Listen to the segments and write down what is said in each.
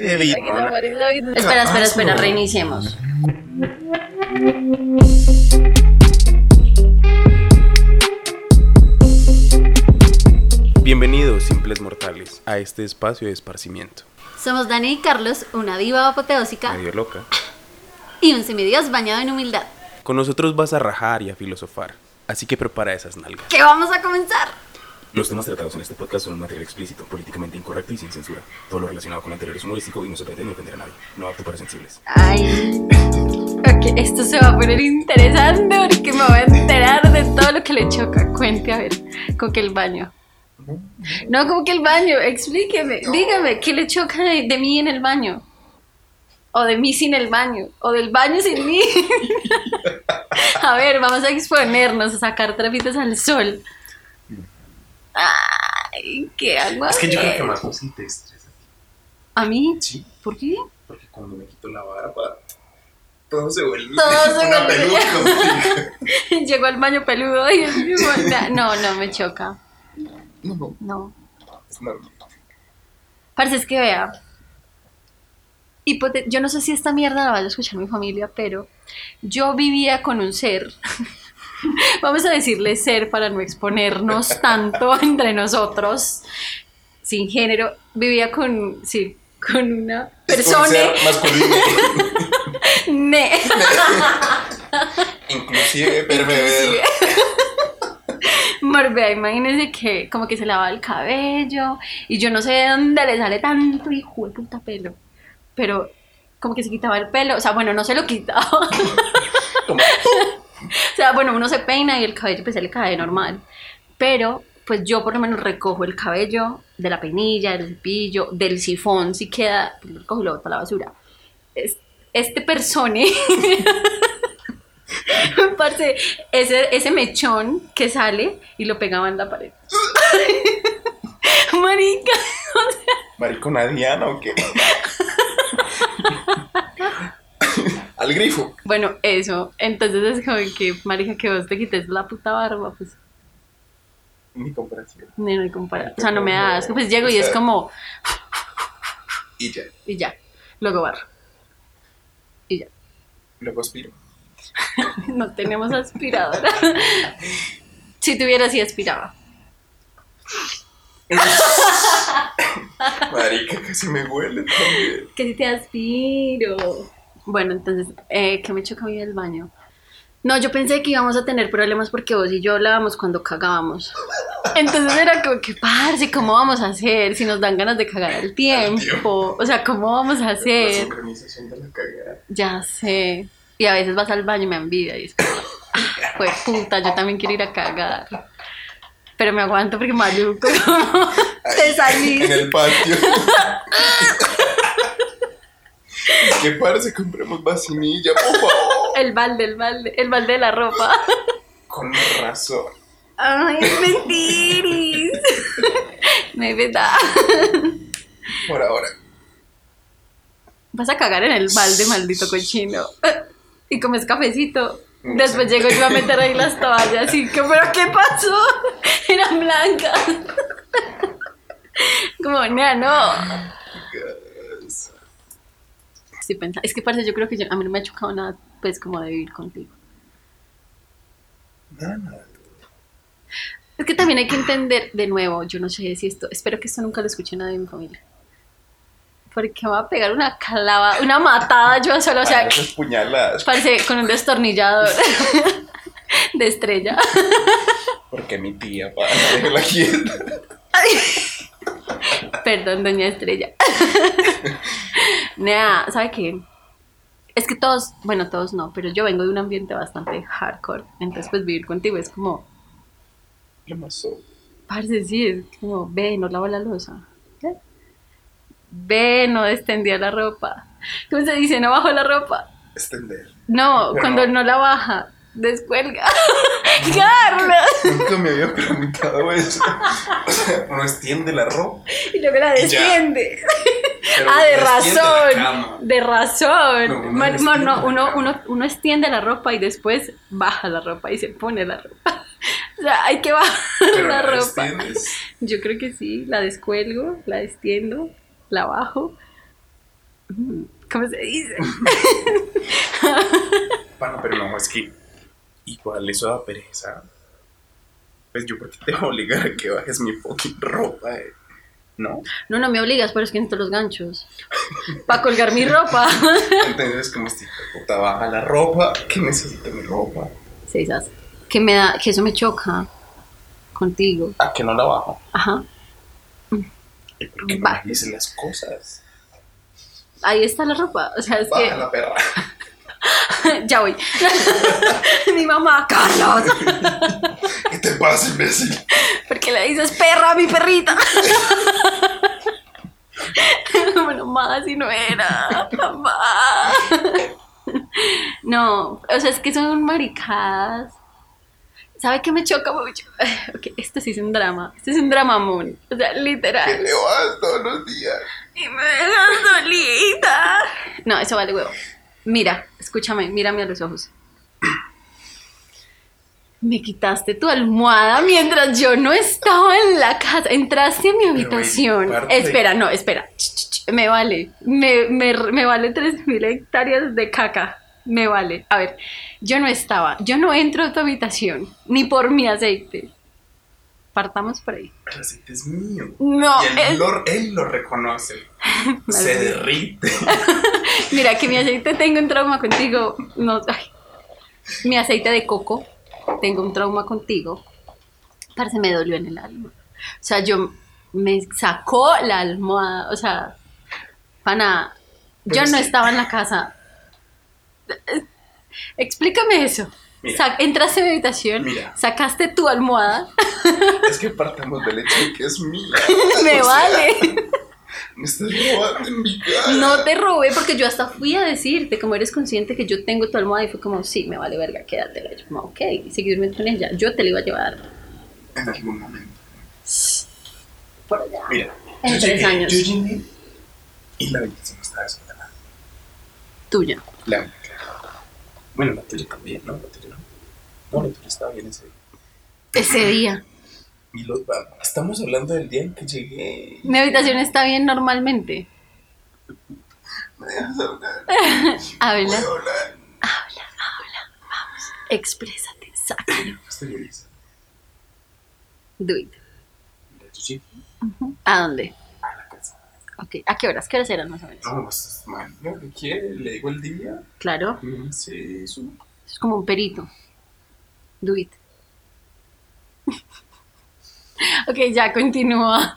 Espera, espera, espera, reiniciemos. Bienvenidos, simples mortales, a este espacio de esparcimiento. Somos Dani y Carlos, una diva apoteósica Medio loca. y un semidios bañado en humildad. Con nosotros vas a rajar y a filosofar, así que prepara esas nalgas. ¿Qué vamos a comenzar? Los temas tratados en este podcast son un material explícito, políticamente incorrecto y sin censura. Todo lo relacionado con lo anterior es humorístico y no se pretende ofender a nadie. No apto para sensibles. Ay. Ok, esto se va a poner interesante porque me voy a enterar de todo lo que le choca. Cuente, a ver, con que el baño. No, como que el baño, explíqueme, dígame, ¿qué le choca de, de mí en el baño? O de mí sin el baño, o del baño sin mí. a ver, vamos a exponernos, a sacar trapitos al sol. Ay, ¿qué hago? Es que yo creo que más sí te estresa. ¿A mí? Sí, ¿Por qué? porque cuando me quito la barba, todo se vuelve Todo se una vuelve- peluca. Llegó al baño peludo y no, no me choca. No, no, No. es normal. Parece es que vea. hipote- yo no sé si esta mierda la vaya a escuchar mi familia, pero yo vivía con un ser. Vamos a decirle ser para no exponernos tanto entre nosotros. Sin género. Vivía con. Sí, con una persona. Ne. inclusive. Morbea, imagínense que como que se lava el cabello y yo no sé de dónde le sale tanto hijo de puta pelo, pero como que se quitaba el pelo, o sea, bueno, no se lo quitaba. Como- sea, bueno, uno se peina y el cabello pues se le cae normal, pero pues yo por lo menos recojo el cabello de la peinilla, del cepillo, del sifón, si queda, pues lo recojo y lo boto a la basura. Es- Este persone Parce, ese, ese mechón que sale y lo pegaba en la pared. Marica. ¿Maricona Diana o qué? Al grifo. Bueno, eso. Entonces es como que, marica, que vos te quites la puta barba, pues Mi comparación. ni no hay comparación. O sea, no me da asco. Pues llego y es como, Y ya. y ya. Luego barro. Y ya. Luego aspiro. No tenemos aspiradora. Si tuviera, sí aspiraba. Marica, casi me huele también. Que si te aspiro. Bueno, entonces, eh, ¿qué me choca a mí del baño? No, yo pensé que íbamos a tener problemas porque vos y yo hablábamos cuando cagábamos. Entonces era como que, parce, ¿cómo vamos a hacer si nos dan ganas de cagar al tiempo? O sea, ¿cómo vamos a La hacer? sincronización de la cagada. Ya sé. Y a veces vas al baño y me envidia y es como, pues puta, yo también quiero ir a cagar. Pero me aguanto porque maluco, te salís. En el patio. ¿Qué parece? Compremos vacinilla, por favor. El balde, el balde, el balde de la ropa. Con razón. Ay, mentiris. No es verdad. Por ahora. Vas a cagar en el balde, maldito cochino. Y comes cafecito. Después llego yo a meter ahí las toallas y que, pero ¿qué pasó? Eran blancas. Como, nea, no. Estoy pensando, es que parece, yo creo que yo- a mí no me ha chocado nada, pues, como de vivir contigo. Nada. Es que también hay que entender, de nuevo, yo no sé si esto, espero que esto nunca lo escuche nadie de mi familia. Porque va a pegar una clava, una matada yo solo, o sea, Esas puñaladas. parece con un destornillador de estrella. Porque mi tía, para la quieta. Perdón, doña Estrella. Nada, ¿sabe qué? Es que todos, bueno, todos no, pero yo vengo de un ambiente bastante hardcore. Entonces, pues vivir contigo es como, más so- parce, sí, es como, ve, no lava la losa. ¿Qué? Ve, no extendía la ropa. ¿Cómo se dice? No bajó la ropa. Extender. No, Pero cuando no la baja, descuelga. Carlos. Nunca me había preguntado eso. O sea, uno extiende la ropa. Y luego la desciende. ah, de razón. De razón. No, uno Man- no, uno, uno, uno extiende la ropa y después baja la ropa y se pone la ropa. O sea, hay que bajar Pero la ropa. extiendes. Yo creo que sí, la descuelgo, la extiendo, la bajo ¿Cómo se dice? Bueno, pero no, es que igual eso da pereza. Pues yo porque te voy a obligar a que bajes mi fucking ropa, eh. ¿no? No, no me obligas, pero es que necesito los ganchos. Para colgar mi ropa. Entonces, como este hijo de puta baja la ropa, que necesito mi ropa. Sí, ¿sabes? Que me da, que eso me choca contigo. ¿A que no la bajo? Ajá. ¿Y por qué no las cosas? Ahí está la ropa. O sea, es Baja la perra. Que. ya voy. mi mamá, Carlos. ¿Qué te pasa, imbécil? Porque le dices perra a mi perrita. bueno, más si no era. Mamá. No, o sea, es que son maricadas. ¿Sabe qué me choca mucho? Ok, esto sí es un drama. Esto es un dramamón. O sea, Que literal. le vas todos los días. Y me dejas solita. No, eso vale huevo. Mira, escúchame, mírame a los ojos. Me quitaste tu almohada mientras yo no estaba en la casa. Entraste a mi habitación. Espera, no, espera. Me vale. Me, me, me vale 3.000 hectáreas de caca. Me vale. A ver, yo no estaba. Yo no entro a tu habitación. Ni por mi aceite. Partamos por ahí. El aceite es mío. No, y él, es- lo, él lo reconoce. Se derrite. Mira, que mi aceite tengo un trauma contigo. No, ay. Mi aceite de coco, tengo un trauma contigo. Parece me dolió en el alma. O sea, yo me sacó la almohada. O sea, pana, yo no estaba en la casa. Explícame eso. Mira. Entraste a mi habitación, Mira. sacaste tu almohada, Es que partamos del hecho de que es mía. me O sea, vale. Me estás robando en mi cara. No te robé porque yo hasta fui a decirte, como eres consciente que yo tengo tu almohada y fue como, sí, me vale verga, quédatela. Yo como, ok, y seguí durmiendo con ella. Yo te la iba a llevar En algún momento. por allá. Mira. En yo tres llegué- años. Yo llegué y la habitación estaba desordenada. Tuya. La única. Bueno, la tuya también, ¿no? La tuya no. No, la tuya estaba bien ese día. Ese día. Y los, estamos hablando del día en que llegué. Mi habitación está bien normalmente. ¿Me dejas hablar? Habla, ¿Puedo hablar? exprésate, sácalo. Estoy feliz. Do it. ¿A dónde? Ok, ¿a qué horas? ¿Qué horas eran más o menos? No, pues, man, quiere, le digo el día. Claro, No sé eso. es como un perito. Do it. ok, ya continúa.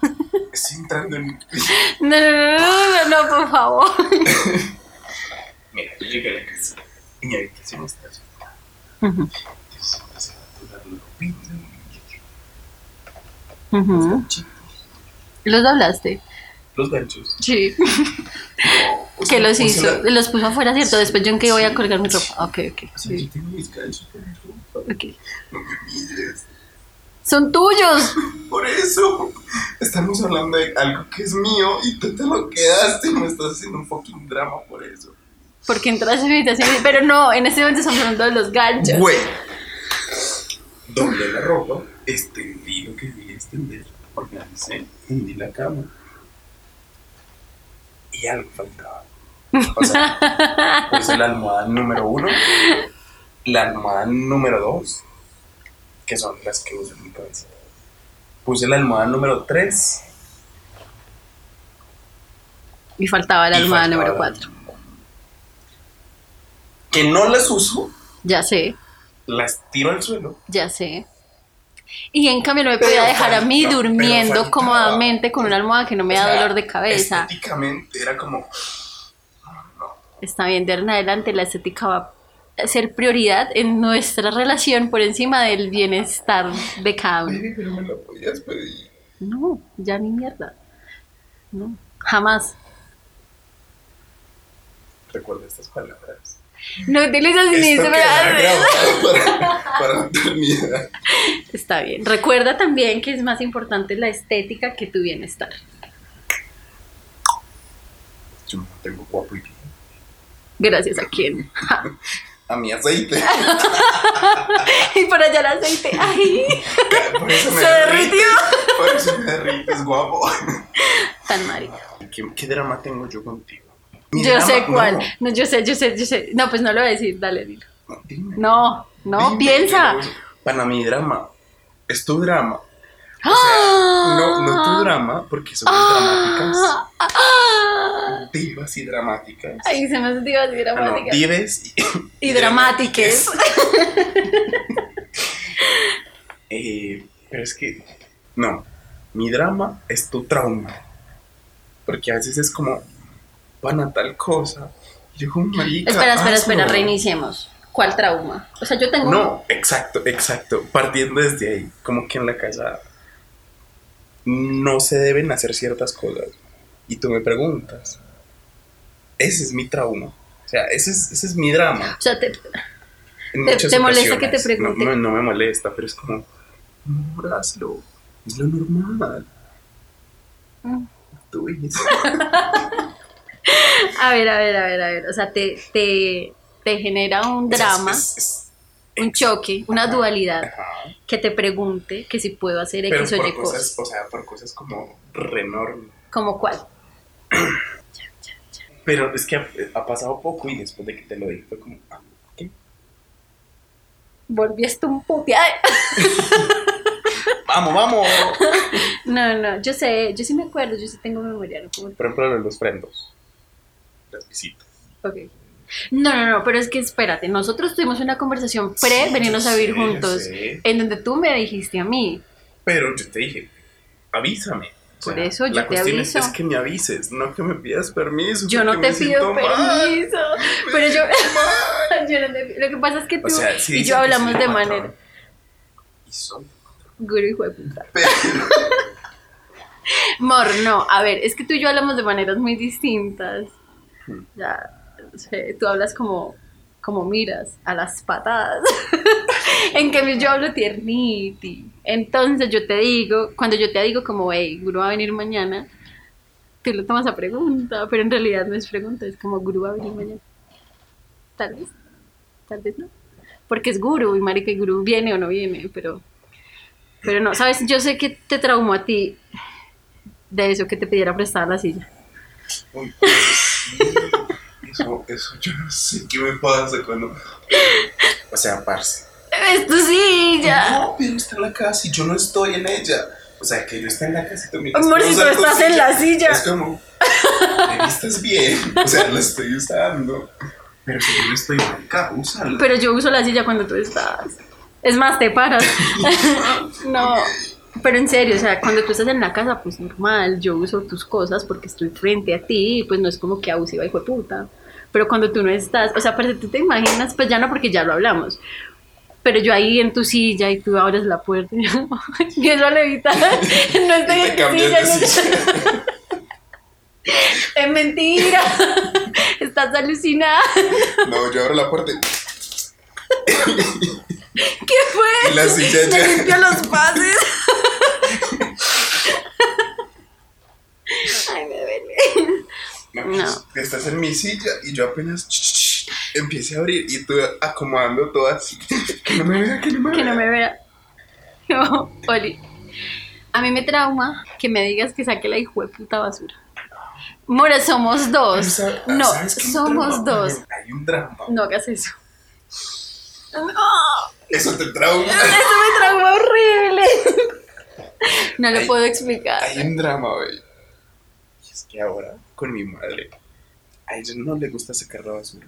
Estoy entrando en. No, no, no, no, no, no, por favor. Mira, yo llegué a la casa mi habitación está desordenada. Ujú, Entonces empecé a tocar la ropita, ujú. los ganchitos, ¿Los doblaste? Los ganchos. Sí. O que los hizo, la- los puso afuera, ¿cierto? Después yo en que voy a colgar mi ropa. Ok, ok. O sea, yo sí, tengo mis ganchos por mi ropa. ok. No me mires. Son tuyos. Por eso estamos hablando de algo que es mío y tú te lo quedaste y me estás haciendo un fucking drama por eso. Porque entraste a mi habitación. Pero no, en este momento estamos hablando de los ganchos. Güey. Doblé la ropa, extendí lo que debía extender, organicé, hundí la cama. Y algo faltaba. O sea, puse la almohada número uno, la almohada número dos, que son las que uso en mi cabeza. Puse la almohada número tres. Y faltaba la y almohada faltaba número 4. Que no las uso, Ya sé, las tiro al suelo. ya sé. Y en cambio no me podía dejar a mí pero durmiendo cómodamente con una almohada que no me da sea, dolor de cabeza. Estéticamente era como. Está bien, de ahora en adelante la estética va a ser prioridad en nuestra relación por encima del bienestar de cada uno. Baby, pero me la podías pedir. No, ya ni mierda. No, jamás. Recuerda estas palabras. No utilizas ni para, para eternidad. Está bien. Recuerda también que es más importante la estética que tu bienestar. Yo me tengo guapo y bien. Gracias a quién. A mi aceite. y por allá el aceite. ¡Ay! Por eso me Se derritió. Por eso me derrites, guapo. Tan. ¿Qué, qué drama tengo yo contigo? Yo drama, sé cuál. no. No. yo sé, yo sé, yo sé. No, pues no lo voy a decir, dale, dilo. No, dime. No, no, Dime, piensa. Para mi drama, es tu drama. O sea, ¡Ah! no, no tu drama, porque somos dramáticas. Ah, ah, ah. Divas y dramáticas. Ay, se me hace divas y Ah, no, dramáticas. dives y, y dramáticas. Eh, pero es que, no, mi drama es tu trauma. Porque a veces es como, van a tal cosa. Y yo como, marica, espera, espera, espera, hazlo". reiniciemos. ¿Cuál trauma? O sea, yo tengo. No, exacto, exacto. Partiendo desde ahí, como que en la casa no se deben hacer ciertas cosas. Y tú me preguntas, ese es mi trauma. O sea, ese es, ese es mi drama. O sea, te- ¿Te- te molesta que te pregunte? No, no, no me molesta, pero es como, amor, hazlo. Es lo normal. Mm. Tú dices. a ver, a ver, a ver, a ver. O sea, te, te, te genera un drama, un choque, una dualidad. ajá. Que te pregunte que si puedo hacer Pero X o por Y cosas, cosas. o sea, por cosas como renormes. ¿Como cuál? Pero es que ha, ha pasado poco y después de que te lo dije fue como, ah, ¿qué? Volviste un puteado. ¡Vamos, vamos! No, no, yo sé, yo sí me acuerdo, yo sí tengo memoria. ¿no? Por ejemplo, los frendos. Las visitas. ok. No, no, no, pero es que espérate, nosotros tuvimos una conversación pre Sí, venirnos a vivir sé, juntos, en donde tú me dijiste a mí, Pero yo te dije, avísame. O Por eso yo la te cuestión aviso. Es, es que me avises, no que me pidas permiso. yo no te pido permiso, pero yo, yo no te pido- lo que pasa es que tú O sea, sí y yo hablamos de patrón. manera, Y soy. guru hijo de puta. Pero, Mor, no, a ver, es que tú y yo hablamos de maneras muy distintas. Hmm. Ya, tú hablas como, como miras, a las patadas. en cambio yo hablo tierniti. Entonces yo te digo, cuando yo te digo como, hey, Guru va a venir mañana, tú lo tomas a pregunta, pero en realidad no es pregunta, es como, Guru va a venir mañana. Tal vez, tal vez no. Porque es Guru y marica, y Guru viene o no viene, pero... Pero no, sabes, yo sé que te traumó a ti de eso que te pidiera prestar la silla. uy, sí, eso, eso yo no sé qué me pasa cuando. O sea, parce. ¡Es tu silla! No, pero está en la casa y yo no estoy en ella. O sea, que yo esté en la casa y tú miras. Amor, si tú estás en la silla. Es como. Me vistas bien. O sea, la estoy usando. Pero si yo no estoy acá, úsala. Pero yo uso la silla cuando tú estás. Es más, te paras. no. Pero en serio, o sea, cuando tú estás en la casa, pues normal, yo uso tus cosas porque estoy frente a ti, pues no es como que abusiva, hijo de puta. Pero cuando tú no estás, o sea, pero tú te imaginas, pues ya no porque ya lo hablamos. Pero yo ahí en tu silla y tú abres la puerta y yo, empiezo a levitar. No estoy en tu silla. no-. Es mentira. Estás alucinada. No, yo abro la puerta y ¿Qué fue? Y la silla Me ya- limpió los pases. Ay, me duele. No, No. pues, estás en mi silla y yo apenas empiece a abrir y tú acomodando todo así. Que no me vea, que no me vea. Que no me vea. No, Oli. A mí me trauma que me digas que saque la hijo de puta basura. Mora, somos dos. No, ¿sabes qué hay un somos drama? dos. Hay un drama. No hagas eso. No, Eso te trauma. eso me trauma horrible. No lo puedo explicar. Hay un drama, güey. Y es que ahora, con mi madre, a ella no le gusta sacar la basura.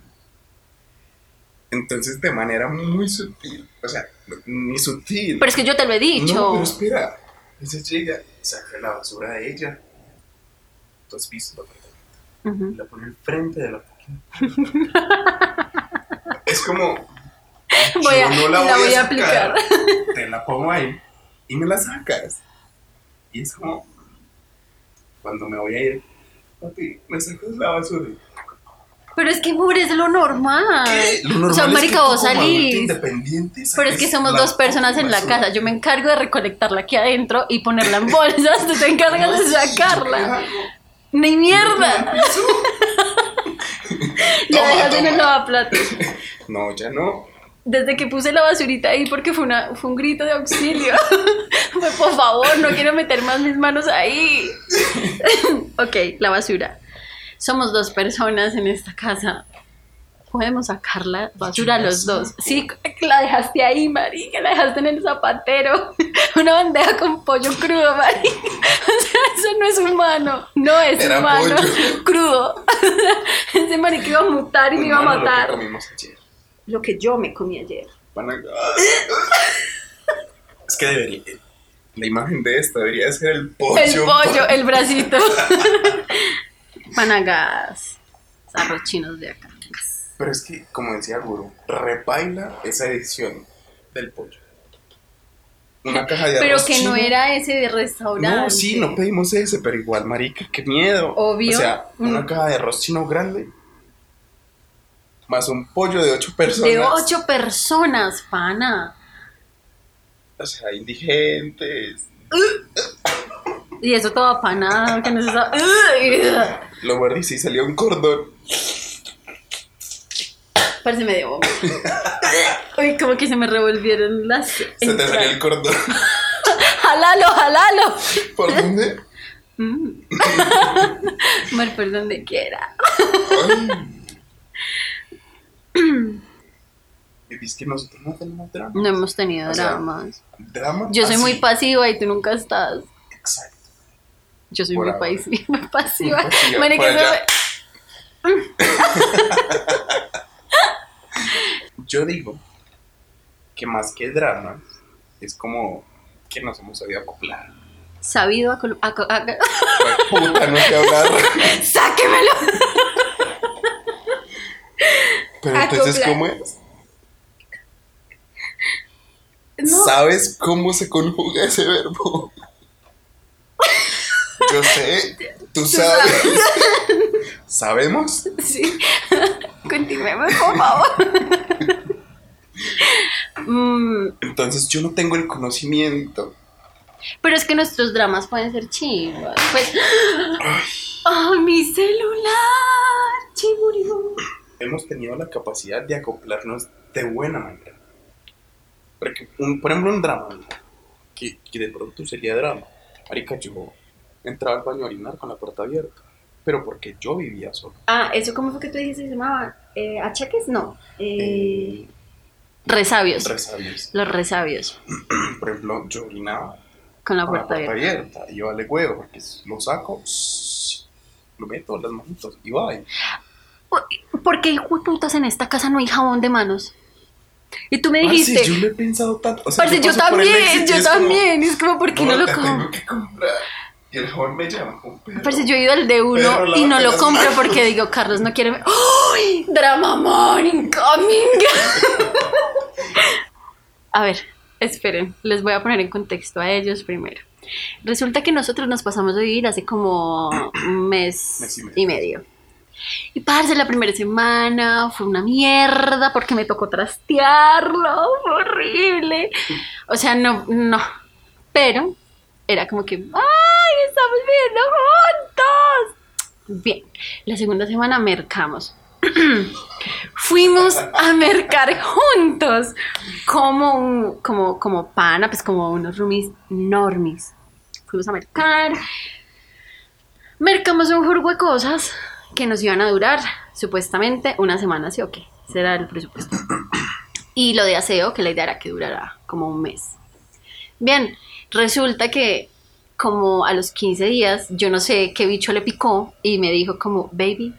Entonces, de manera muy sutil, o sea, ni sutil. Pero es que yo te lo he dicho. No, pero espera. Ella llega, saca la basura de ella. Tú has visto la apartamento. Ujú. La pone enfrente de la Es como. Voy a- yo no la, la voy, voy a, sacar, aplicar. Te la pongo ahí y me la sacas. Y es como. Cuando me voy a ir, papi, me sacas la basura. Pero es que, amor, es lo normal. ¿Qué? Lo normal o sea, es que marica, vos salís. Pero es que somos dos personas en la basura. casa. Yo me encargo de recolectarla aquí adentro y ponerla en bolsas. Tú te encargas No, de sacarla. ¡Ni mierda! Ya dejas en el lavaplatos. No, ya no. Desde que puse la basurita ahí porque fue, una, fue un grito de auxilio. Por favor, no quiero meter más mis manos ahí. ok, la basura. Somos dos personas en esta casa. Podemos sacar la basura los dos. Sí, la dejaste ahí, marica, la dejaste en el zapatero. Una bandeja con pollo crudo, marica. O sea, eso no es humano. No es Era humano. pollo. Crudo. Ese marica iba a mutar y me iba a Hermano, lo que matar. comimos ayer. Lo que yo me comí ayer. Es que debería. La imagen de esta debería ser el pollo. El pollo, el bracito. Panagas. Arroz chinos de acá. Pero es que, como decía Guru, repaila esa edición del pollo. Una caja de Pero arroz que no era ese de restaurante. No, sí, no pedimos ese, pero igual, marica, qué miedo. Obvio. O sea, una Mm. caja de arroz chino grande. Más un pollo de ocho personas. De ocho personas, pana. O sea, indigentes. Y eso todo apanado, que no se sabe. Lo mordí y salió un cordón. Parece medio vómito. Uy, como que se me revolvieron las. Se te salió el cordón. ¡Jalalo, jalalo! ¿Por dónde? Mm. Mar por donde quiera. Y es que nosotros no tenemos drama. No hemos tenido O sea, dramas. Drama. Yo soy así. muy pasiva y tú nunca estás. Exacto. Yo soy muy, pasiva. Muy pasiva, me- Yo digo que más que drama, es como que nos hemos sabido acoplar. Sabido a, col- a co- a- Puta, no sé hablar. ¡Sáquemelo! Pero entonces, Acoplar. ¿cómo es? No. ¿Sabes cómo se conjuga ese verbo? Yo sé, tú sabes. ¿Sabemos? Sí. Continuemos, por favor. Mm, Entonces yo no tengo el conocimiento. pero es que nuestros dramas pueden ser chivas. Pues. ¡Ay, mi celular! Chimuribo. Hemos tenido la capacidad de acoplarnos de buena manera. Porque, un- por ejemplo, un drama, que, que de pronto sería drama. Marica, yo entraba al baño a orinar con la puerta abierta, pero porque yo vivía solo. Ah, ¿eso cómo fue que tú dijiste que se llamaba? Eh, ¿Achaques? No. Eh, resabios. Resabios. Los resabios. Por ejemplo, yo orinaba Con la con la puerta abierta. abierta y yo vale huevo, porque lo saco, lo meto en las manitos y va. ¿Por qué hijo de putas en esta casa no hay jabón de manos? Y tú me dijiste. Parce, yo lo he pensado tanto. O sea, Parce, yo también, yo es como, también. Es como, ¿por qué no lo "Puta, compro? El jabón me llama como perro. Parce, yo he ido al de uno Pero y no lo compro manos. porque digo, Carlos no quiere. ¡Ay! Drama man incoming. a ver, esperen, les voy a poner en contexto a ellos primero. Resulta que nosotros nos pasamos a vivir hace como un mes, Mes y medio. y medio. Y parce, la primera semana fue una mierda porque me tocó trastearlo, fue horrible. O sea, no, no. Pero era como que, ¡ay, estamos viviendo juntos! Bien, la segunda semana mercamos. Fuimos a mercar juntos como como, como pana, pues como unos roomies normis. Fuimos a mercar. Mercamos un jurgo de cosas que nos iban a durar supuestamente una semana, sí o qué. Ese era el presupuesto. Y lo de aseo, que la idea era que durara como un mes. Bien, resulta que como a los 15 días, yo no sé qué bicho le picó y me dijo como, baby,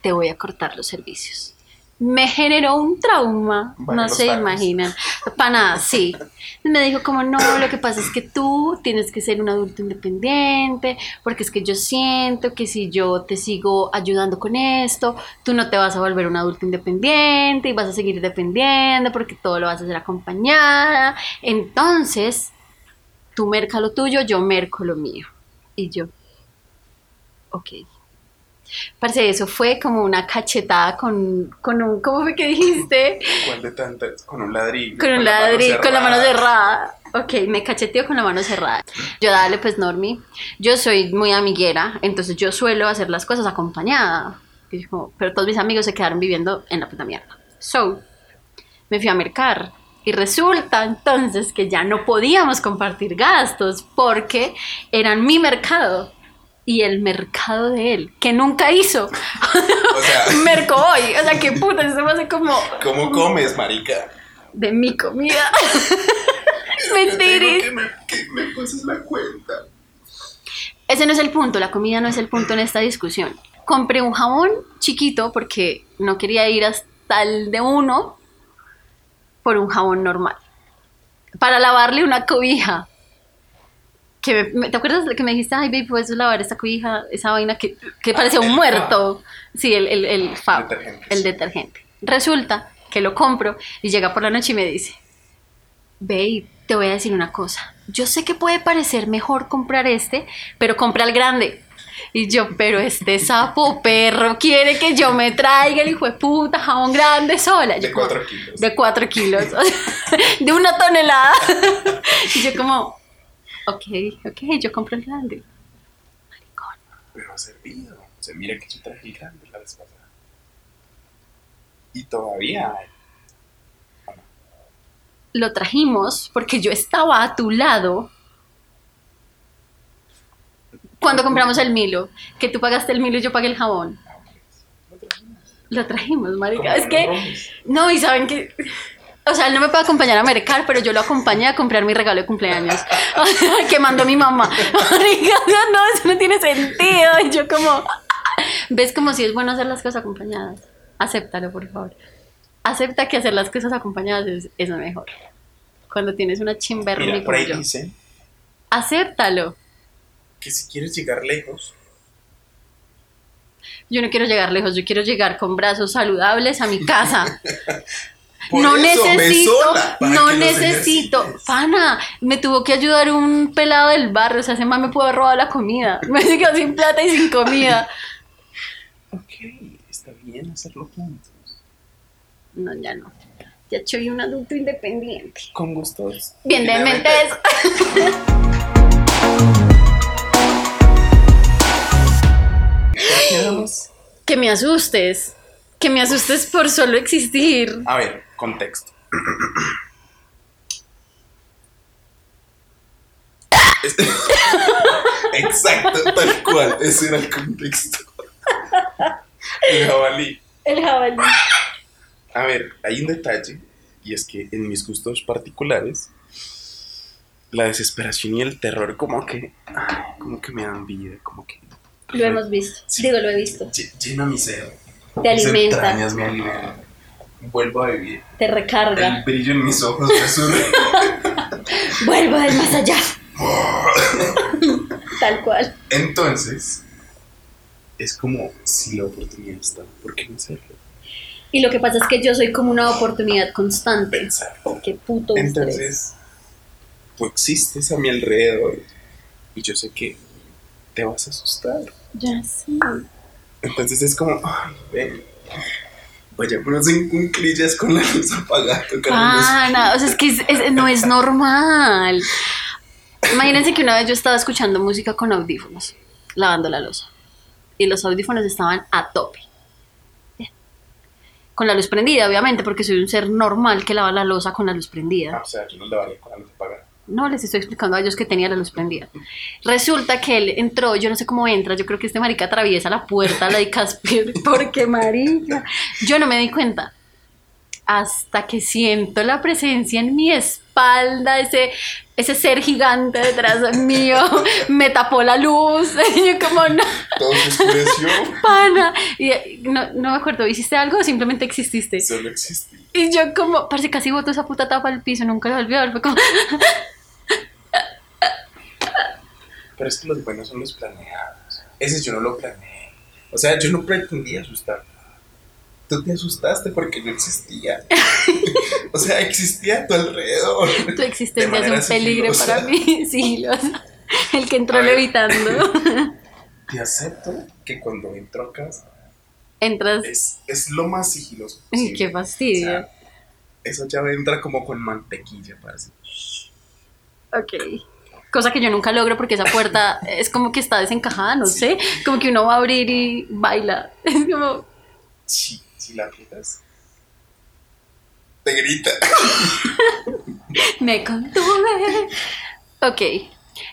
te voy a cortar los servicios. Me generó un trauma, Bueno, no se imaginan. Para nada, sí. Me dijo como, no, lo que pasa es que tú tienes que ser un adulto independiente, porque es que yo siento que si yo te sigo ayudando con esto, tú no te vas a volver un adulto independiente y vas a seguir dependiendo porque todo lo vas a hacer acompañada. Entonces, tú merca lo tuyo, yo merco lo mío. Y yo, ok. Parce, eso fue como una cachetada con, con un, ¿cómo fue que dijiste? ¿Cuál de tantas? Con un ladrillo. Con un ladrillo, con la mano cerrada. Ok, me cacheteo con la mano cerrada. Yo dale, pues, Normi. Yo soy muy amiguera, entonces yo suelo hacer las cosas acompañada. Y como, pero todos mis amigos se quedaron viviendo en la puta mierda. So, me fui a mercar. Y resulta entonces que ya no podíamos compartir gastos porque eran mi mercado. y el mercado de él, que nunca hizo. O sea, Mercohoy. O sea, qué puta, eso me hace como ¿cómo comes, marica? de mi comida. Mentiris. que me, que me pases la cuenta. Ese no es el punto, la comida no es el punto en esta discusión. Compré un jabón chiquito porque no quería ir hasta el de uno por un jabón normal. Para lavarle una cobija. Que me- ¿Te acuerdas que me dijiste, ay, baby, puedes lavar esta cobija, esa vaina que, que parecía el un Fab. muerto? Sí, el, el, el Fab, Detergente, el sí. detergente. Resulta que lo compro y llega por la noche y me dice, Babe, te voy a decir una cosa. Yo sé que puede parecer mejor comprar este, pero compra el grande. Y yo, pero este sapo perro quiere que yo me traiga el hijo de puta jabón grande sola. Yo De como, cuatro kilos. De cuatro kilos. de una tonelada. Y yo como, ok, ok, yo compro el grande. Maricón. Pero ha servido. O sea, mira que yo traje el grande la vez pasada. Y todavía. Lo trajimos porque yo estaba a tu lado cuando compramos el Milo. Que tú pagaste el Milo y yo pagué el jabón. Lo trajimos, marica. Es que... No, y saben que. O sea, él no me puede acompañar a mercar, pero yo lo acompañé a comprar mi regalo de cumpleaños. que mandó mi mamá. Marica, no, eso no tiene sentido. Y yo como. ¿Ves como si es bueno hacer las cosas acompañadas? Acéptalo, por favor. Acepta que hacer las cosas acompañadas es, es lo mejor. Cuando tienes una chimberri Mira, por como ahí yo. dicen Acéptalo. Que si quieres llegar lejos, Yo no quiero llegar lejos, yo quiero llegar con brazos saludables a mi casa. no eso, necesito, no necesito, ejercites. pana, me tuvo que ayudar un pelado del barrio, o sea, ese man me pudo haber robado la comida, me quedó sin plata y sin comida. Ok, está bien hacerlo juntos. No, ya no, ya soy un adulto independiente. Con gustos. Bien de quedamos? Que me asustes, que me asustes por solo existir. A ver, contexto. Este- Exacto, tal cual. Ese era el contexto. El jabalí. El jabalí. A ver, hay un detalle, y es que en mis gustos particulares, la desesperación y el terror como que, ay, como que me dan vida, como que Lo hemos visto, Sí. digo, lo he visto. lle- llena mi ser. Te Mis alimenta, entrañas me alimentan. Vuelvo a vivir. te El recarga. brillo en mis ojos resurre. Vuelvo del más allá. Tal cual. Entonces, es como si la oportunidad está, ¿por qué no hacerlo? Y lo que pasa es que yo soy como una oportunidad constante. Pensar. Qué puto estrés. Entonces, tú existes a mi alrededor y yo sé que te vas a asustar. Ya sí. Entonces es como, ay, ven, vayámonos en cunclillas con la luz apagada. tocándonos. Pana, o sea, es que es- es- no es normal. Imagínense que una vez yo estaba escuchando música con audífonos, lavando la losa. Y los audífonos estaban a tope. Con la luz prendida, obviamente, porque soy un ser normal que lava la losa con la luz Ah, prendida. o sea, yo no lavaría con la luz apagada. No, les estoy explicando a ellos que tenía la luz prendida. Resulta que él entró, yo no sé cómo entra, yo creo que este marica atraviesa la puerta, la de Casper, porque marica. Yo no me di cuenta. Hasta que siento la presencia en mi espalda, ese, ese ser gigante detrás mío, me tapó la luz. Y yo como, no, Todo se oscureció, pana. Y no, no me acuerdo, ¿hiciste algo o simplemente exististe? solo existí. Y yo como, parece casi boto esa puta tapa al piso, nunca lo volví a ver. Fue como, Pero es que los buenos son los planeados. Ese yo no lo planeé. O sea, yo no pretendía asustar. Tú te asustaste porque no existía. o sea, existía a tu alrededor. Tu existencia es un peligro sigilosa. para mí, sigilosa. El que entró levitando. Te acepto que cuando entro a casa Entras. es, es lo más sigiloso. Posible. qué fastidio. O sea, esa llave entra como con mantequilla, parece. Ok. Cosa que yo nunca logro porque esa puerta es como que está desencajada, no sé. Como que uno va a abrir y baila. Es como. Sí, si la aprietas, te grita. Me contuve. Ok.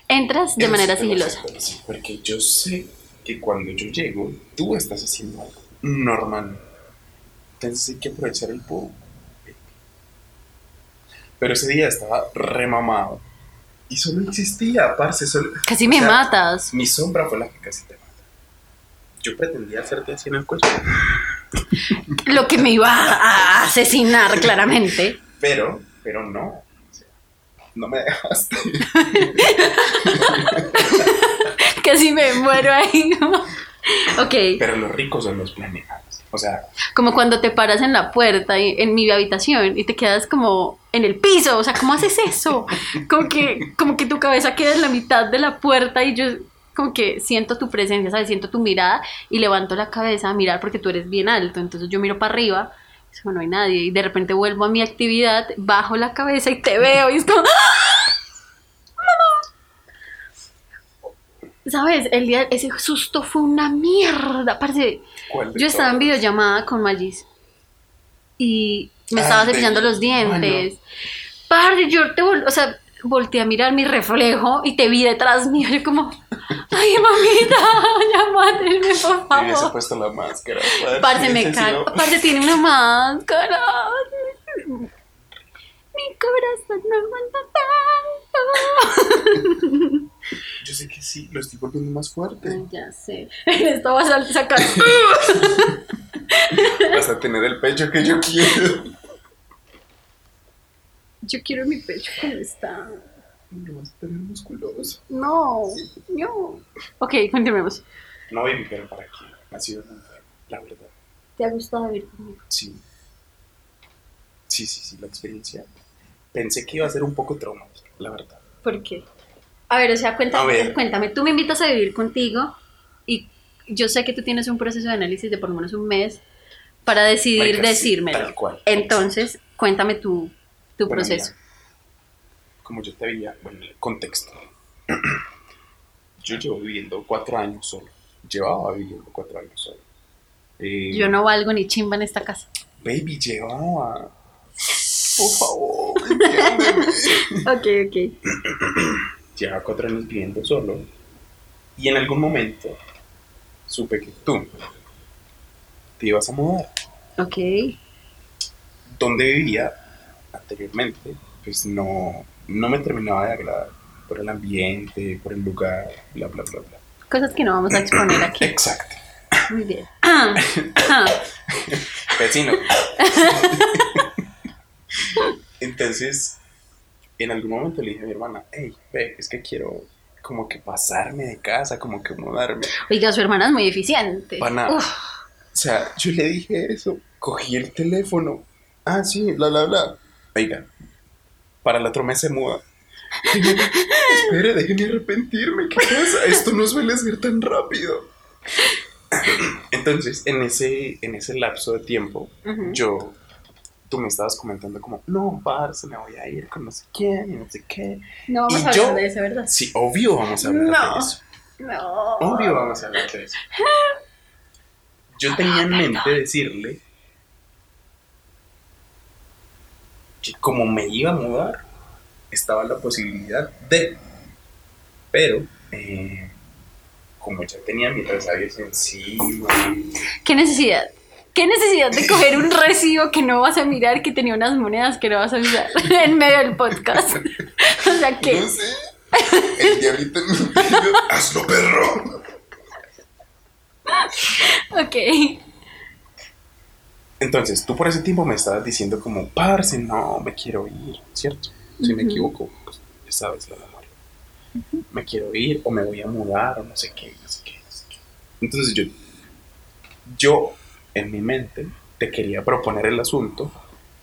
Entras de Eso manera sigilosa. porque yo sé que cuando yo llego, tú estás haciendo algo normal. Entonces hay que aprovechar el poco. Pero ese día estaba remamado. Y solo existía, parce. Solo... Casi o me sea, matas. Mi sombra fue la que casi te mata. Yo pretendía hacerte así en el cuello. Lo que me iba a asesinar, claramente. Pero, pero no. No me dejaste. Casi me muero ahí. ok. Pero los ricos son los planeados. O sea, Como cuando te paras en la puerta y- en mi habitación y te quedas como en el piso, o sea, ¿cómo haces eso? Como que, como que tu cabeza queda en la mitad de la puerta y yo como que siento tu presencia, ¿sabes? Siento tu mirada y levanto la cabeza a mirar porque tú eres bien alto, entonces yo miro para arriba, y digo, no hay nadie y de repente vuelvo a mi actividad, bajo la cabeza y te veo y es como... ¡Ah! ¿Sabes? El día, ese susto fue una mierda, parece... ¿cuál de Yo estaba en videollamada con Magis y me Ah, estaba cepillando los dientes. Padre, yo te o sea, volteé a mirar mi reflejo y te vi detrás mío. Yo como, ay, mamita, mátenme, por Me hubiese favor. puesto la máscara. parce, Parce, me Parce, tiene una máscara. Mi corazón no aguanta tanto. Yo sé que sí, lo estoy volviendo más fuerte. Ay, ya sé. Esto vas a sacar. Vas a tener el pecho que yo quiero. Yo quiero mi pecho como está. Lo vas a tener musculoso. No, no. Ok, continuemos. No, baby, pero para qué. Ha sido feo, la verdad. ¿Te ha gustado vivir conmigo? Sí. Sí, sí, sí, la experiencia. Pensé que iba a ser un poco traumática, la verdad. ¿Por qué? A ver, o sea, cuéntame, A ver. cuéntame, tú me invitas a vivir contigo y yo sé que tú tienes un proceso de análisis de por lo menos un mes para decidir Marica, sí, decírmelo. tal cual. Entonces, cuéntame tu, tu Bueno, proceso. mira, como yo te veía, bueno, el contexto. Yo llevo viviendo cuatro años solo. Llevaba viviendo cuatro años solo. Eh, Yo no valgo ni chimba en esta casa. Baby, llevaba. Por favor. Ok, ok. Llevaba cuatro años viviendo solo. Y en algún momento supe que tú te ibas a mudar. Ok. Donde vivía anteriormente, pues no, no me terminaba de agradar por el ambiente, por el lugar, bla, bla, bla, bla. Cosas que no vamos a exponer aquí. Exacto. Muy bien. Vecino. Entonces, en algún momento le dije a mi hermana, hey, ve, es que quiero como que pasarme de casa, como que mudarme. Oiga, su hermana es muy eficiente. Pana. O sea, yo le dije eso, cogí el teléfono, ah, sí, bla, bla, bla. Oiga, para el otro mes se muda. Espere, déjeme arrepentirme, ¿qué pasa? Esto no suele ser tan rápido. Entonces, en ese, en ese lapso de tiempo, yo, tú me estabas comentando como, no, parce, me voy a ir con no sé quién y no sé qué. no vamos y a yo- hablar de eso, ¿verdad? Sí, obvio vamos a hablar No. de eso. No. Obvio vamos a hablar de eso. Yo tenía en mente decirle que como me iba a mudar, estaba la posibilidad de, pero eh, como ya tenía mis resabios encima, ¿Qué necesidad? ¿Qué necesidad de coger un recibo que no vas a mirar que tenía unas monedas que no vas a usar en medio del podcast? O sea, que no sé, el diablito en mi hazlo perro. Ok. Entonces, tú por ese tiempo me estabas diciendo como, parce, no, me quiero ir, ¿cierto? Si me Ujú. equivoco, pues ya sabes la memoria. Me quiero ir o me voy a mudar o no sé qué, no sé qué, no sé qué. Entonces yo, yo en mi mente te quería proponer el asunto,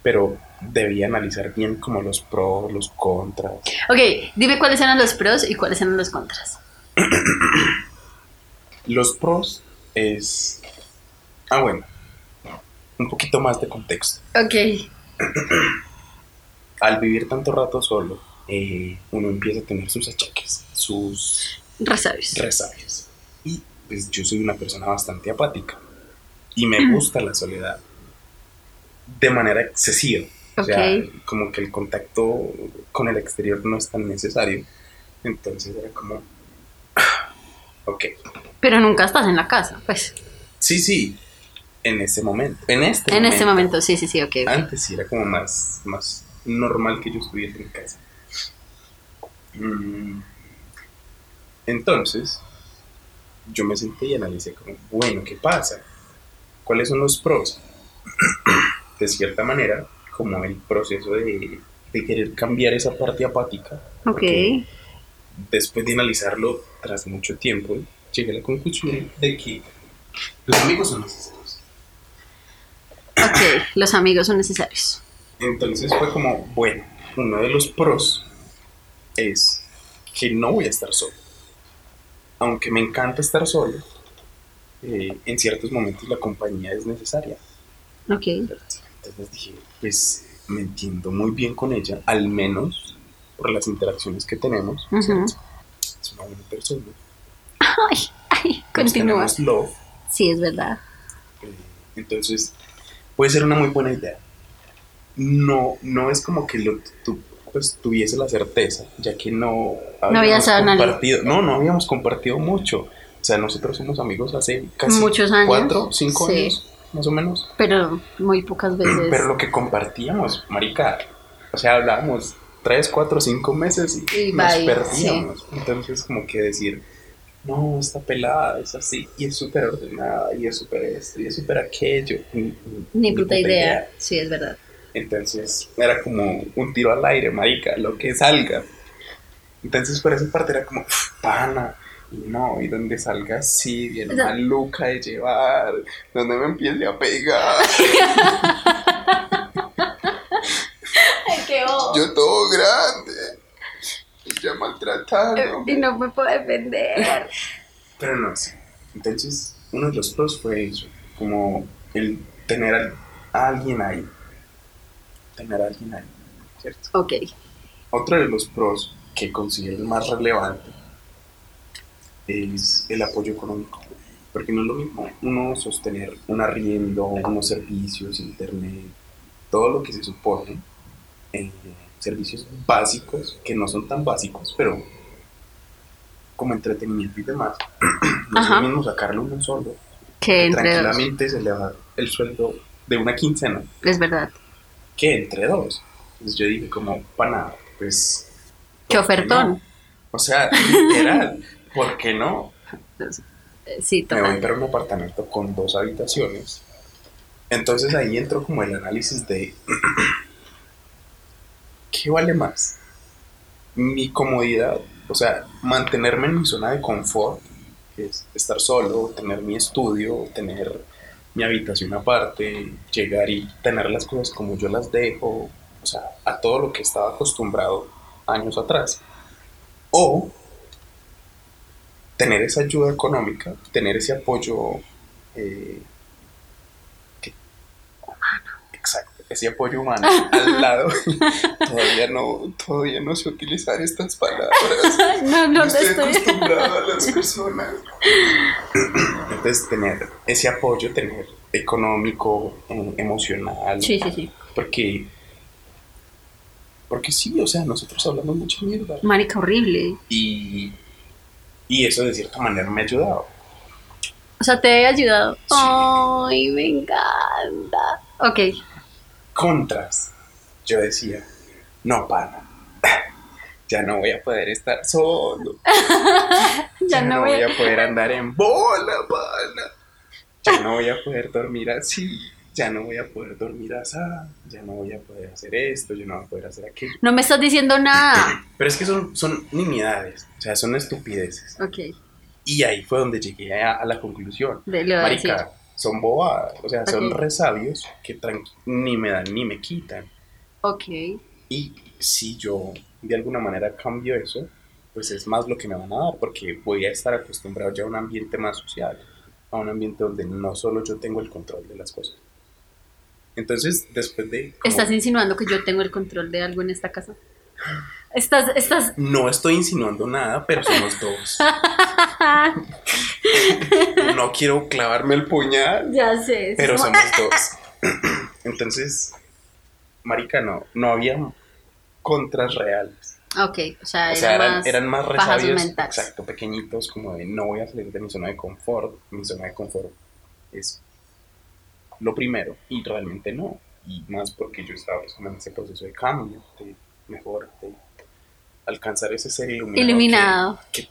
pero debía analizar bien como los pros, los contras. Ok, dime cuáles eran los pros y cuáles eran los contras. Los pros es... Ah, bueno, un poquito más de contexto. Ok. al vivir tanto rato solo, eh, uno empieza a tener sus achaques, sus Resabios. resabios. Y pues yo soy una persona bastante apática y me gusta la soledad de manera excesiva. O sea, como que el contacto con el exterior no es tan necesario Entonces era como, ok, Pero nunca estás en la casa, pues. sí, sí, en ese momento, en este En este momento, sí, sí, sí, ok. Antes sí era como más, más normal que yo estuviese en casa. Mm, Entonces, yo me senté y analicé como, bueno, ¿qué pasa? ¿Cuáles son los pros? De cierta manera, como el proceso de, de querer cambiar esa parte apática. Ok. Después de analizarlo tras mucho tiempo, llegué a la conclusión de que los amigos son necesarios. Ok, los amigos son necesarios. Entonces fue como, bueno, uno de los pros es que no voy a estar solo. Aunque me encanta estar solo, eh, en ciertos momentos la compañía es necesaria. Ok. Entonces dije, pues me entiendo muy bien con ella, al menos por las interacciones que tenemos. ¿cierto? Es una buena persona. Ay, ay, continúa. love. Sí, es verdad. Eh, Entonces, puede ser una muy buena idea. No, no es como que lo, tú pues, tuviese la certeza, ya que no No habías analizado. compartido. No, no habíamos compartido mucho. O sea, nosotros somos amigos hace casi Muchos años. cuatro, cinco Sí. años, más o menos. Pero muy pocas veces. Pero lo que compartíamos, marica, o sea, hablábamos tres, cuatro, cinco meses y, Y nos bye, perdíamos. Entonces, como que decir, no, esta pelada es así, y es súper ordenada, y es súper esto, y es súper aquello. Ni, Ni puta idea. Sí, es verdad. Entonces, era como un tiro al aire, marica, lo que salga. Entonces, por esa parte era como, "Uf, pana. Y no, y donde salga así, bien O sea- maluca de llevar, donde me empiece a pegar. Ay, qué Yo todo grande. Ya maltratado. Y no me puedo defender. Pero no, sí. Entonces, uno de los pros fue eso. Como el tener a alguien ahí. Tener a alguien ahí. ¿Cierto? Ok. Otro de los pros que considero el más relevante es el apoyo económico. Porque no es lo mismo uno sostener un arriendo, unos servicios, internet, todo lo que se supone, eh, servicios básicos, que no son tan básicos, pero como entretenimiento y demás. no es mismo sacarle uno solo, Que dos. tranquilamente se le va el sueldo de una quincena Es verdad. que entre dos. Entonces yo dije como, pana, pues... Qué ¿por qué ofertón. no? O sea, literal, ¿por qué no? Sí, Me voy total. para un apartamento con dos habitaciones. Entonces ahí entro como el análisis de ¿qué vale más? Mi comodidad, o sea, mantenerme en mi zona de confort, que es estar solo, tener mi estudio, tener mi habitación aparte, llegar y tener las cosas como yo las dejo, o sea, a todo lo que estaba acostumbrado años atrás. O tener esa ayuda económica, tener ese apoyo eh, que- exacto, ese apoyo humano al lado. todavía no, todavía no sé utilizar estas palabras. No, no estoy estoy. acostumbrado a las personas. Entonces, tener ese apoyo, tener económico, eh, emocional, Sí, sí, sí. porque porque sí, o sea, nosotros hablamos mucha mierda Marica, horrible. y, y eso de cierta manera me ha ayudado. O sea, te he ayudado. Sí. Ay, me encanta. Ok. Contras, yo decía, no, pana, ya no voy a poder estar solo, Ya no voy a... a poder andar en bola, pana, ya no voy a poder dormir así, ya no voy a poder dormir así, ya no voy a poder hacer esto, yo no voy a poder hacer aquello. No me estás diciendo nada. Pero es que son, son nimiedades, o sea, son estupideces. Ok. Y ahí fue donde llegué a, a la conclusión. De, le voy a decir. Son bobadas, o sea, son resabios que ni me dan ni me quitan. Ok. Y si yo de alguna manera cambio eso, pues es más lo que me van a dar, porque voy a estar acostumbrado ya a un ambiente más social, a un ambiente donde no solo yo tengo el control de las cosas. Entonces, después de... como- ¿Estás insinuando que yo tengo el control de algo en esta casa? Estás, estás... No estoy insinuando nada, pero somos dos. No quiero clavarme el puñal, Ya sé. pero somos dos. Entonces, marica, no, no había contras reales. Ok, o sea, O sea, era eran, más, eran más resabios, exacto, pequeñitos, como de no voy a salir de mi zona de confort. Mi zona de confort es lo primero, y realmente no. Y más porque yo estaba pues, en ese proceso de cambio, de mejor, de alcanzar ese ser iluminado. Iluminado. que- que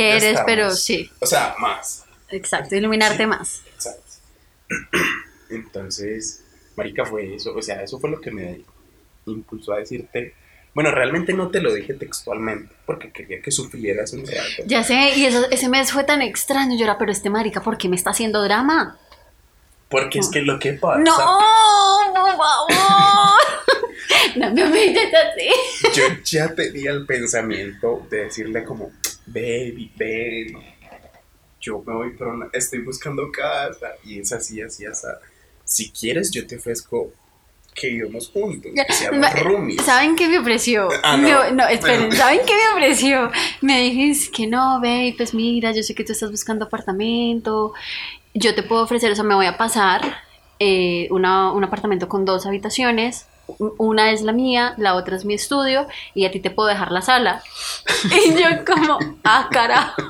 Que eres, estamos. pero sí, O sea, más. exacto, iluminarte Sí. más. Exacto. Entonces, Marica, fue eso. O sea, eso fue lo que me impulsó a decirte. Bueno, realmente no te lo dije textualmente, porque quería que sufrieras un rato. Ya sé, y eso, ese mes fue tan extraño, yo era, pero este marica, ¿por qué me está haciendo drama? Porque es que lo que pasa. No, por favor. no me humilles así. Yo ya tenía el pensamiento de decirle como, baby, baby, yo me voy por una, estoy buscando casa, y es así, así, así. Si quieres, yo te ofrezco que íbamos juntos, que seamos roomies. ¿Saben qué me ofreció? Ah, Me- no. no, esperen, Bueno. ¿saben qué me ofreció? Me dijiste que no, babe, pues mira, yo sé que tú estás buscando apartamento, yo te puedo ofrecer, o sea, me voy a pasar eh, una- un apartamento con dos habitaciones, una es la mía, la otra es mi estudio, y a ti te puedo dejar la sala. Y yo como, ah, carajo,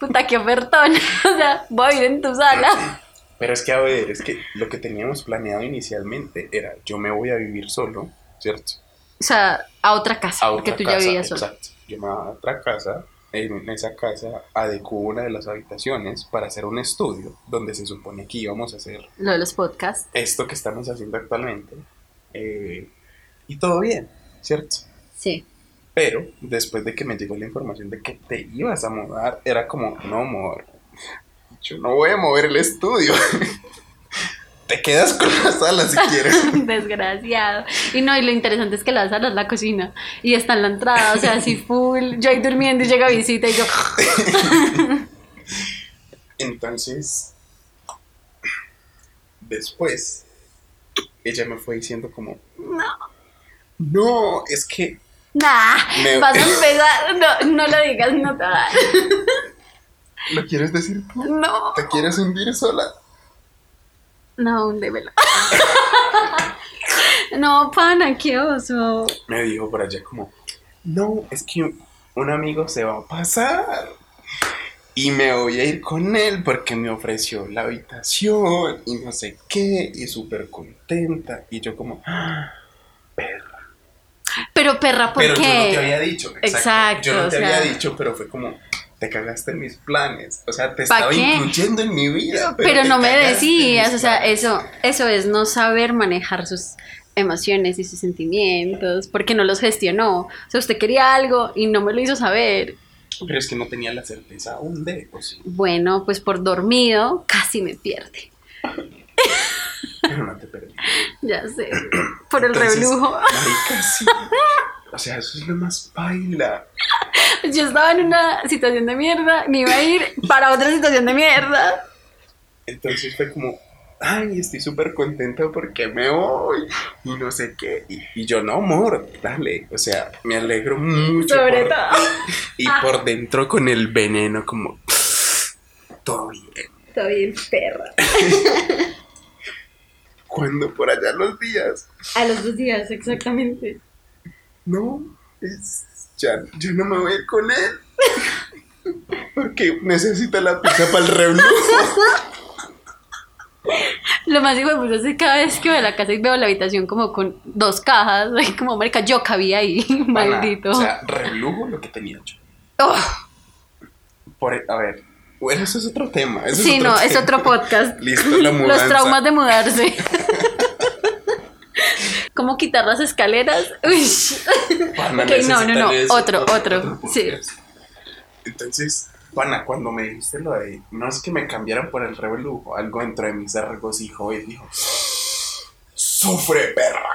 puta, qué ofertón, o sea, voy a ir en tu sala. Pero es que, a ver, es que lo que teníamos planeado inicialmente era, yo me voy a vivir solo, ¿cierto? O sea, a otra casa, A porque otra tú ya vivías solo. Exacto. Yo me voy a otra casa, en esa casa adecuo una de las habitaciones para hacer un estudio, donde se supone que íbamos a hacer Lo de los podcasts. esto que estamos haciendo actualmente. Eh, y todo bien, ¿cierto? Sí. Pero después de que me llegó la información de que te ibas a mudar, era como, no, amor, yo no voy a mover el estudio. te quedas con la sala si quieres. Desgraciado. Y no, y lo interesante es que la sala es la cocina. Y está en la entrada, o sea, así full. Yo ahí durmiendo y llega visita y yo. Entonces, después, ella me fue diciendo como, No. no, es que Nah, Me- vas a empezar. No, no lo digas, no te va a dar. ¿lo quieres decir tú? No. ¿Te quieres hundir sola? No, hundémelo. No, pana, qué oso. Me dijo por allá como, no, es que un amigo se va a pasar. Y me voy a ir con él porque me ofreció la habitación y no sé qué, y súper contenta. Y yo como, "Ah, perra. Pero perra, ¿por pero yo no te qué? había dicho. Exacto. Exacto, Yo no te o sea. había dicho, pero fue como, te cagaste en mis planes. O sea, te ¿Pa estaba qué? incluyendo en mi vida. Pero te no me decías, o sea, planes. eso, eso es no saber manejar sus emociones y sus sentimientos, porque no los gestionó. O sea, usted quería algo y no me lo hizo saber. Pero es que no tenía la certeza aún de, o sí. Bueno, pues por dormido casi me pierde. Pero no te perdí. Ya sé, por el Entonces, reblujo. marica, sí. O sea, eso es lo más baila. Yo estaba en una situación de mierda, me iba a ir para otra situación de mierda. Entonces fue como, ay, estoy súper contenta porque me voy y no sé qué. Y, y yo, no, amor, dale. O sea, me alegro mucho. Sobre por todo. Y por dentro con el veneno, como, todo bien. Está bien, perra. Cuando por allá los días, A los dos días, exactamente. no, es, ya, yo no me voy a ir con él. Porque necesita la pizza para el reblujo. Lo más de puta es que cada vez que voy a la casa y veo la habitación como con dos cajas, como marica, yo cabía ahí, Pana, maldito. O sea, reblujo lo que tenía yo. Oh, Por, a ver, bueno, eso es otro tema. eso sí, otro no, es otro podcast. Listo, la Los mudanza. traumas de mudarse. ¿Cómo quitar las escaleras? Uy. Pana, Ok, no, no, no, eso, otro, otro, sí. Entonces, pana, cuando me dijiste lo de, no es que me cambiaran por el rebelujo, algo dentro de mí se regocijó y dijo, sufre, perra.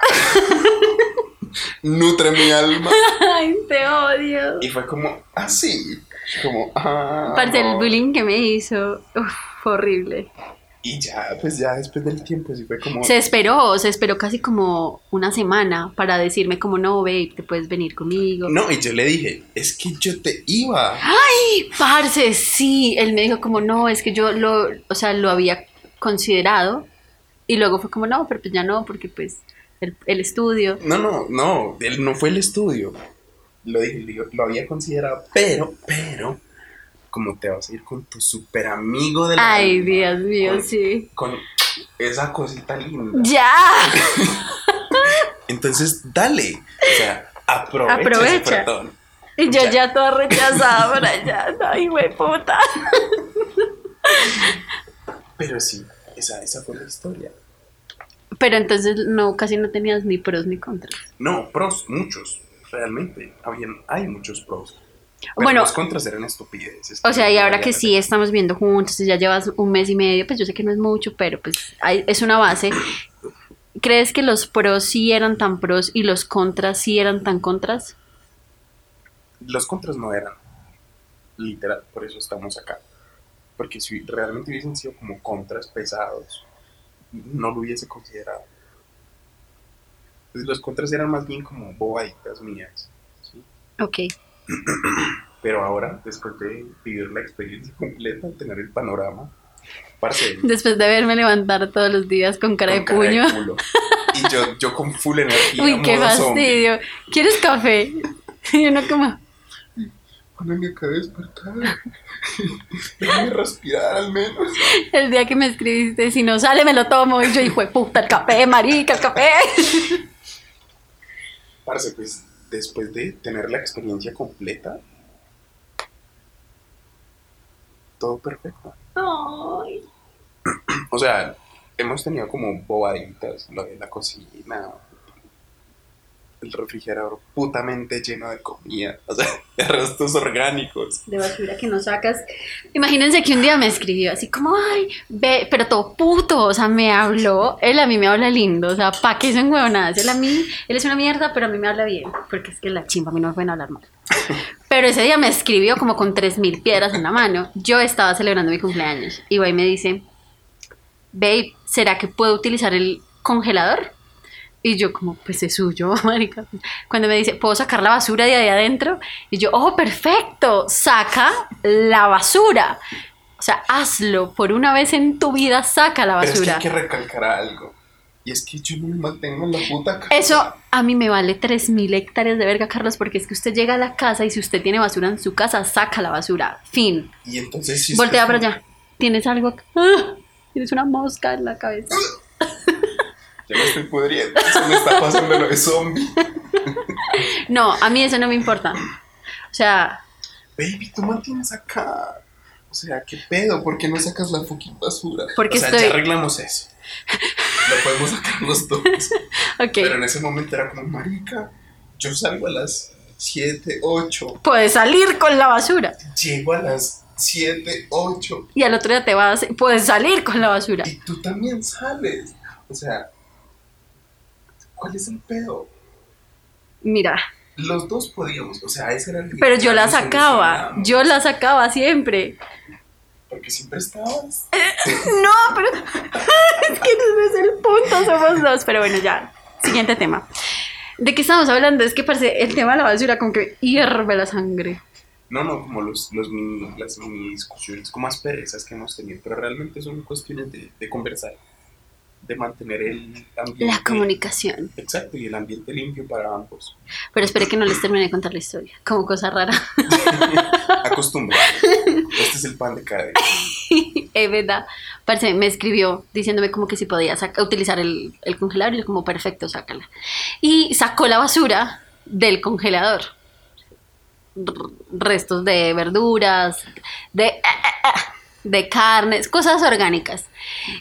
Nutre mi alma. Ay, te odio. Y fue como, así, como, ah. Aparte el no. bullying que me hizo, uf, horrible. Y ya, pues ya después del tiempo, sí fue como, Se esperó, se esperó casi como una semana para decirme como no, babe, te puedes venir conmigo. no, y yo le dije, es que yo te iba. ¡Ay, parce! Sí, él me dijo como no, es que yo lo, o sea, lo había considerado y luego fue como no, pero pues ya no, porque pues el, el estudio. No, no, no, él no fue el estudio. lo dije, lo, lo había considerado, pero, pero, como te vas a ir con tu super amigo de la Ay, Dios mío, con- sí. Con esa cosita linda. ¡Ya! Entonces, dale. O sea, aprovecha. ese Aprovecha. perdón. Y yo Ya. ya toda rechazada por allá. Ay, güey, puta. Pero sí, esa, esa fue la historia. Pero entonces no, casi no tenías ni pros ni contras. No, pros, muchos. Realmente, habían, hay muchos pros. Pero Bueno, los contras eran estupideces. O sea, y ahora que sí estamos viendo juntos ya llevas un mes y medio, pues yo sé que no es mucho, pero pues hay- es una base. ¿Crees que los pros sí eran tan pros y los contras sí eran tan contras? Los contras no eran. Literal, por eso estamos acá. Porque si realmente hubiesen sido como contras pesados, no lo hubiese considerado. Pues los contras eran más bien como bobaditas mías. ¿sí? Ok. Pero ahora, después de vivir la experiencia completa, tener el panorama, parce, Después de verme levantar todos los días con cara de puño. Y yo, yo con full energía. Uy, qué zombie. fastidio. ¿Quieres café? Y uno como, Cuando me acabé de despertar, déjame respirar al menos. el día que me escribiste, si no sale me lo tomo. Y yo, hijo de puta, el café, marica, el café. Parce, pues después de tener la experiencia completa, todo perfecto. Ay. O sea, hemos tenido como bobaditas, lo de la cocina, el refrigerador putamente lleno de comida, o sea, de restos orgánicos. de basura que no sacas. Imagínense que un día me escribió así como, ay, ve, pero todo puto, o sea, me habló, él a mí me habla lindo, o sea, pa' que son huevonadas, él a mí, él es una mierda, pero a mí me habla bien, porque es que la chimba a mí no me pueden hablar mal. Pero ese día me escribió como con 3.000 piedras en la mano, yo estaba celebrando mi cumpleaños, y y me dice, babe, ¿será que puedo utilizar el congelador? Y yo como, pues es suyo, marica. Cuando me dice, ¿puedo sacar la basura de ahí adentro? Y yo, oh, perfecto, saca la basura. O sea, hazlo por una vez en tu vida, saca la Pero es que basura. hay que recalcar algo. Y es que yo no me mantengo en la puta casa. Eso a mí me vale 3.000 hectáreas de verga, Carlos, porque es que usted llega a la casa y si usted tiene basura en su casa, saca la basura. Fin. Y entonces si Voltea usted- para allá. ¿Tienes algo acá? ¡Ah! Tienes una mosca en la cabeza. Ya me estoy pudriendo. Se me está pasando lo de zombie. No, a mí eso no me importa. O sea, Baby, tú mantienes acá. O sea, ¿qué pedo? ¿Por qué no sacas la fucking basura? Porque o sea, estoy- ya arreglamos eso. Lo podemos sacar los dos. ok. Pero en ese momento era como, marica, yo salgo a las 7, 8. Puedes salir con la basura. Llego a las 7, 8. Y al otro día te vas, puedes salir con la basura. Y tú también sales. O sea, ¿cuál es el pedo? Mira, Los dos podíamos. O sea, ese era el pero yo la sacaba, yo la sacaba siempre. Porque siempre estabas. No, pero es que no es el punto, somos dos. Pero bueno, ya, siguiente tema. ¿De qué estamos hablando? Es que parece el tema de la basura como que hierve la sangre. No, no, como los, los mini, las mini discusiones, como asperezas que hemos tenido, pero realmente son cuestiones de, de conversar, de mantener el ambiente. La comunicación. Exacto, y el ambiente limpio para ambos. Pero espere que no les termine de contar la historia, como cosa rara. Acostumbrado. Este es el pan de cada día. es verdad. Parce, me escribió diciéndome como que si podía utilizar el, el congelador y yo como perfecto, sácala. Y sacó la basura del congelador. R- restos de verduras, de, eh, eh, eh, de carnes, cosas orgánicas.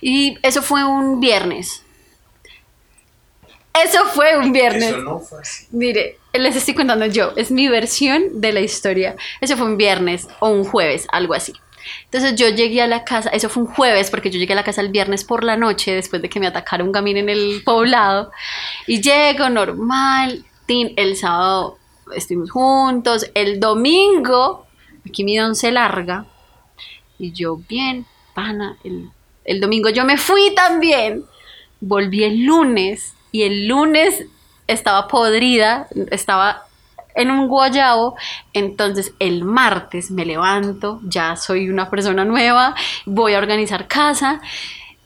Y eso fue un viernes. Eso fue un viernes. Eso no fue así. Mire, les estoy contando yo, es mi versión de la historia. Eso fue un viernes o un jueves, algo así. Entonces yo llegué a la casa, eso fue un jueves porque yo llegué a la casa el viernes por la noche después de que me atacara un gamín en el poblado y llego normal, tin, el sábado estuvimos juntos, el domingo aquí mi once larga y yo bien, pana, el, el domingo yo me fui también, volví el lunes y el lunes estaba podrida, estaba en un guayabo, entonces el martes me levanto, ya soy una persona nueva, voy a organizar casa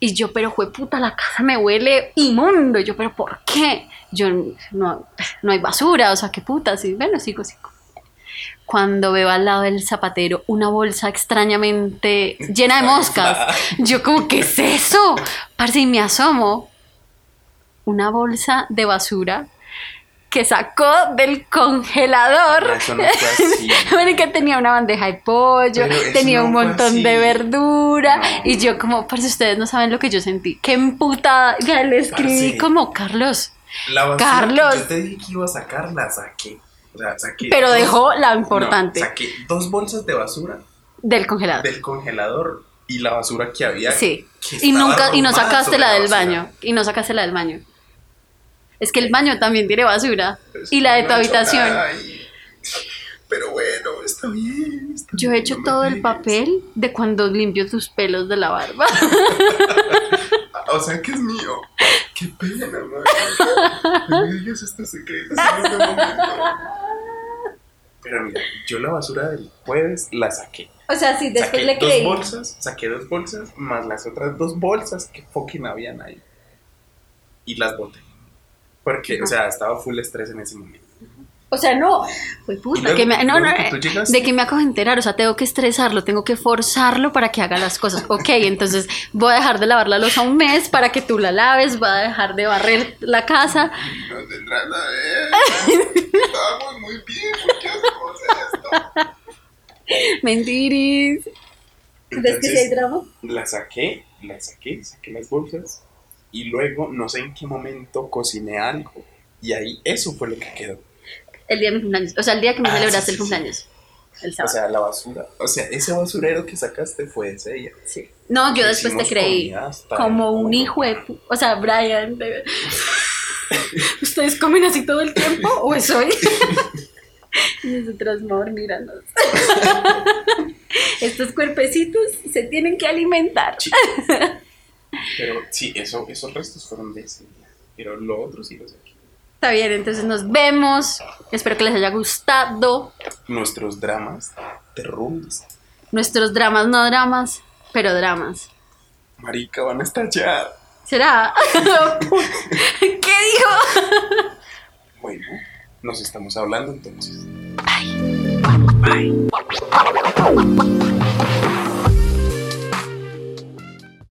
Y yo, pero puta, la casa me huele inmundo. Yo, pero ¿por qué? Yo, no, no hay basura, o sea, qué puta. Sí, bueno, sigo, sigo. Cuando veo al lado del zapatero una bolsa extrañamente llena de moscas, yo como, ¿qué es eso? Parce, y me asomo. Una bolsa de basura que sacó del congelador. Eso no. Bueno, que tenía una bandeja de pollo, tenía no un montón de verdura. No. Y yo como, parce, ustedes no saben lo que yo sentí. Qué emputada. Ya le escribí Parce. como, Carlos. La basura Carlos. que yo te dije que iba a sacar, la saqué. O sea, saqué. Pero dos- dejó la No, importante saqué dos bolsas de basura del congelador. del congelador y la basura que había. Sí. que Y nunca, y no sacaste la del baño. Y no sacaste la del baño. Es que el baño también tiene basura. Es Y la de no tu he habitación. Pero bueno, está bien. está Yo he hecho no todo el papel de cuando limpio tus pelos de la barba. O sea que es mío. Qué pena, madre. No me digas estos secretos en este momento. Pero mira, yo la basura del jueves la saqué. O sea, sí, después saqué le dos creí. bolsas, saqué dos bolsas, más las otras dos bolsas que fucking habían ahí. Y las boté. Porque, o sea, estaba full estrés en ese momento. O sea, no. Fue puta. luego- que me- no, que de que me acabo de enterar. O sea, tengo que estresarlo, tengo que forzarlo para que haga las cosas. Ok, entonces voy a dejar de lavar la losa un mes para que tú la laves. Voy a dejar de barrer la casa. No tendrás a ver. Estamos muy bien. ¿Por qué hacemos esto? Mentiris. ¿Ves que si hay drama? la saqué, la saqué, saqué las bolsas y luego no sé en qué momento cociné algo y ahí eso fue lo que quedó. El día de mi cumpleaños. O sea, el día que me Ah, celebraste sí, el sí, cumpleaños. El O sábado. sea, la basura, o sea, ese basurero que sacaste fue ese día. Sí. No, yo después te creí como un hijo de... O sea, Brian, de- ¿ustedes comen así todo el tiempo o es hoy? y nosotros, amor, míranos. Estos cuerpecitos se tienen que alimentar. Sí. Pero sí, eso, esos restos fueron de ese día. Pero lo otro sí lo saqué. Está bien, entonces nos vemos. Espero que les haya gustado Nuestros dramas terroristas. nuestros dramas, no dramas, pero dramas. Marica, van a estallar. ¿Será? ¿Qué dijo? Bueno, nos estamos hablando entonces. Bye.